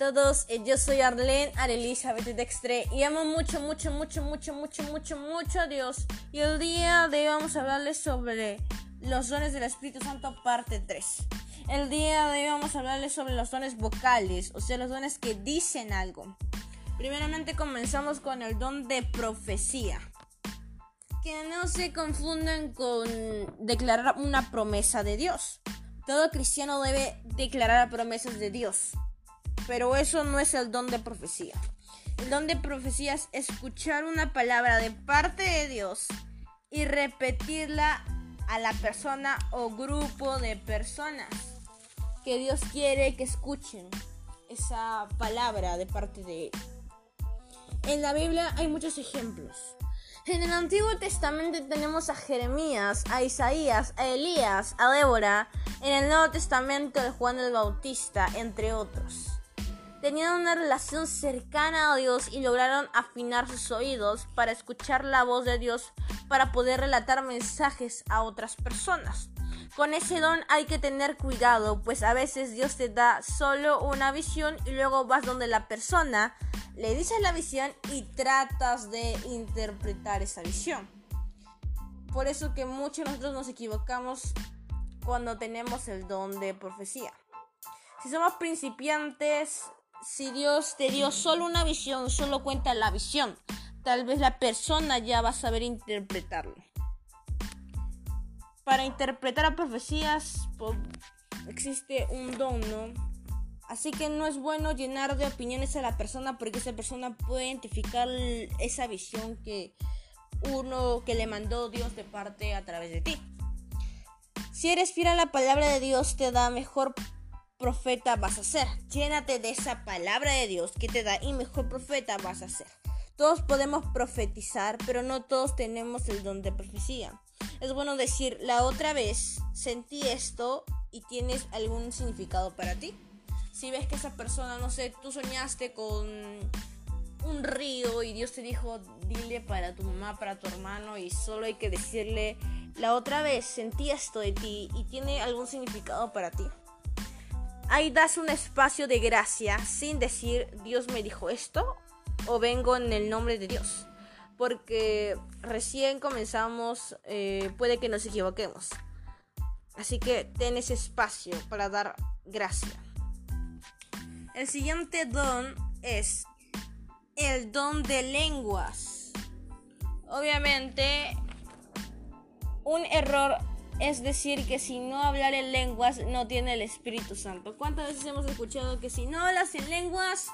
todos, eh, yo soy Arlene Elizabeth Dextre y amo mucho, mucho, mucho, mucho, mucho, mucho, mucho a Dios. Y el día de hoy vamos a hablarles sobre los dones del Espíritu Santo parte 3. El día de hoy vamos a hablarles sobre los dones vocales, o sea, los dones que dicen algo. Primeramente comenzamos con el don de profecía. Que no se confundan con declarar una promesa de Dios. Todo cristiano debe declarar promesas de Dios pero eso no es el don de profecía. El don de profecía es escuchar una palabra de parte de Dios y repetirla a la persona o grupo de personas que Dios quiere que escuchen esa palabra de parte de Él. En la Biblia hay muchos ejemplos. En el Antiguo Testamento tenemos a Jeremías, a Isaías, a Elías, a Débora. En el Nuevo Testamento de Juan el Bautista, entre otros tenían una relación cercana a Dios y lograron afinar sus oídos para escuchar la voz de Dios para poder relatar mensajes a otras personas. Con ese don hay que tener cuidado, pues a veces Dios te da solo una visión y luego vas donde la persona le dice la visión y tratas de interpretar esa visión. Por eso que muchos de nosotros nos equivocamos cuando tenemos el don de profecía. Si somos principiantes, si Dios te dio solo una visión, solo cuenta la visión. Tal vez la persona ya va a saber interpretarlo. Para interpretar a profecías existe un don, ¿no? Así que no es bueno llenar de opiniones a la persona porque esa persona puede identificar esa visión que uno que le mandó Dios de parte a través de ti. Si eres fiel a la palabra de Dios te da mejor profeta vas a ser. Llénate de esa palabra de Dios que te da y mejor profeta vas a ser. Todos podemos profetizar, pero no todos tenemos el don de profecía. Es bueno decir, la otra vez sentí esto y tienes algún significado para ti. Si ves que esa persona, no sé, tú soñaste con un río y Dios te dijo, dile para tu mamá, para tu hermano y solo hay que decirle, la otra vez sentí esto de ti y tiene algún significado para ti. Ahí das un espacio de gracia sin decir Dios me dijo esto o vengo en el nombre de Dios. Porque recién comenzamos, eh, puede que nos equivoquemos. Así que ten ese espacio para dar gracia. El siguiente don es el don de lenguas. Obviamente, un error es decir, que si no hablar en lenguas no tiene el Espíritu Santo. ¿Cuántas veces hemos escuchado que si no hablas en lenguas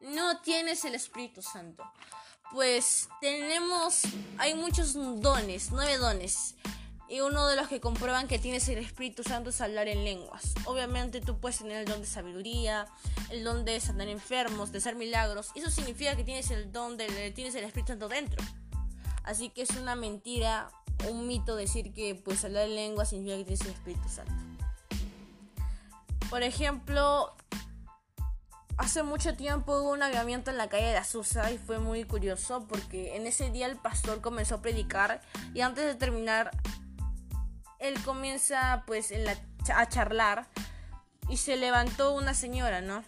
no tienes el Espíritu Santo? Pues tenemos, hay muchos dones, nueve dones. Y uno de los que comprueban que tienes el Espíritu Santo es hablar en lenguas. Obviamente tú puedes tener el don de sabiduría, el don de sanar enfermos, de hacer milagros. Eso significa que tienes el don de, tienes el Espíritu Santo dentro. Así que es una mentira un mito decir que pues hablar lengua significa que tienes el Espíritu Santo. Por ejemplo, hace mucho tiempo hubo un avivamiento en la calle de Azusa y fue muy curioso porque en ese día el pastor comenzó a predicar y antes de terminar él comienza pues a charlar y se levantó una señora, ¿no?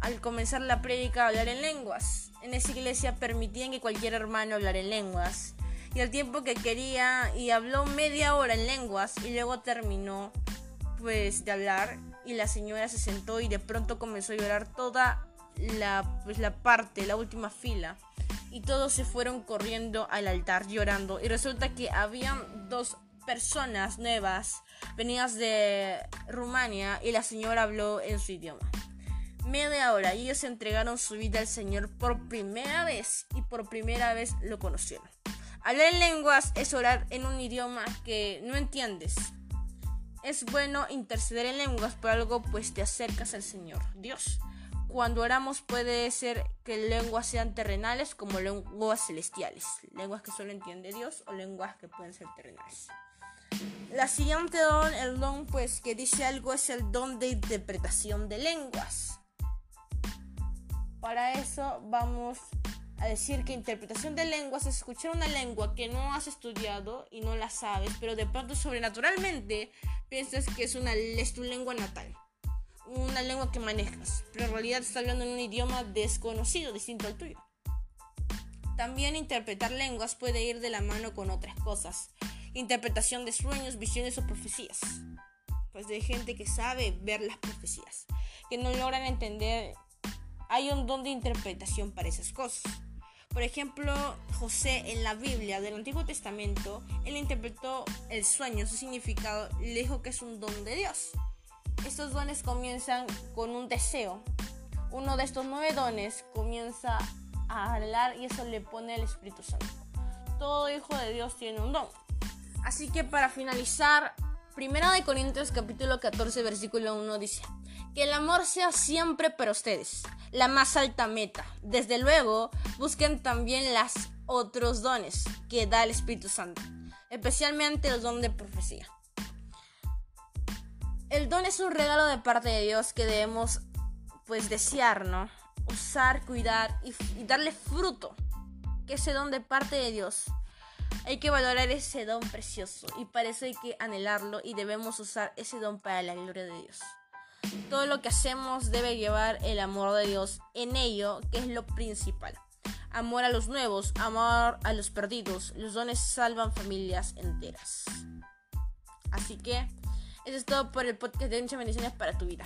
Al comenzar la prédica hablar en lenguas. En esa iglesia permitían que cualquier hermano hablara en lenguas y el tiempo que quería y habló media hora en lenguas y luego terminó pues de hablar y la señora se sentó y de pronto comenzó a llorar toda la, pues, la parte, la última fila y todos se fueron corriendo al altar llorando y resulta que habían dos personas nuevas venidas de Rumania y la señora habló en su idioma. Media hora ellos entregaron su vida al Señor por primera vez y por primera vez lo conocieron. Hablar en lenguas es orar en un idioma que no entiendes. Es bueno interceder en lenguas por algo, pues te acercas al Señor, Dios. Cuando oramos puede ser que lenguas sean terrenales como lenguas celestiales, lenguas que solo entiende Dios o lenguas que pueden ser terrenales. La siguiente don, el don pues que dice algo es el don de interpretación de lenguas. Para eso vamos a decir que interpretación de lenguas es escuchar una lengua que no has estudiado y no la sabes, pero de pronto sobrenaturalmente piensas que es, una, es tu lengua natal. una lengua que manejas, pero en realidad estás hablando en un idioma desconocido, distinto al tuyo. También interpretar lenguas puede ir de la mano con otras cosas. Interpretación de sueños, visiones o profecías. Pues de gente que sabe ver las profecías, que no logran entender. Hay un don de interpretación para esas cosas. Por ejemplo, José en la Biblia del Antiguo Testamento, él interpretó el sueño, su significado, le dijo que es un don de Dios. Estos dones comienzan con un deseo. Uno de estos nueve dones comienza a hablar y eso le pone el Espíritu Santo. Todo hijo de Dios tiene un don. Así que para finalizar, Primera de Corintios capítulo 14 versículo 1 dice, que el amor sea siempre para ustedes, la más alta meta. Desde luego, busquen también los otros dones que da el Espíritu Santo, especialmente el don de profecía. El don es un regalo de parte de Dios que debemos pues desear, ¿no? Usar, cuidar y, y darle fruto. Que ese don de parte de Dios. Hay que valorar ese don precioso y para eso hay que anhelarlo y debemos usar ese don para la gloria de Dios. Todo lo que hacemos debe llevar el amor de Dios en ello, que es lo principal. Amor a los nuevos, amor a los perdidos. Los dones salvan familias enteras. Así que eso es todo por el podcast de Bendiciones para tu vida.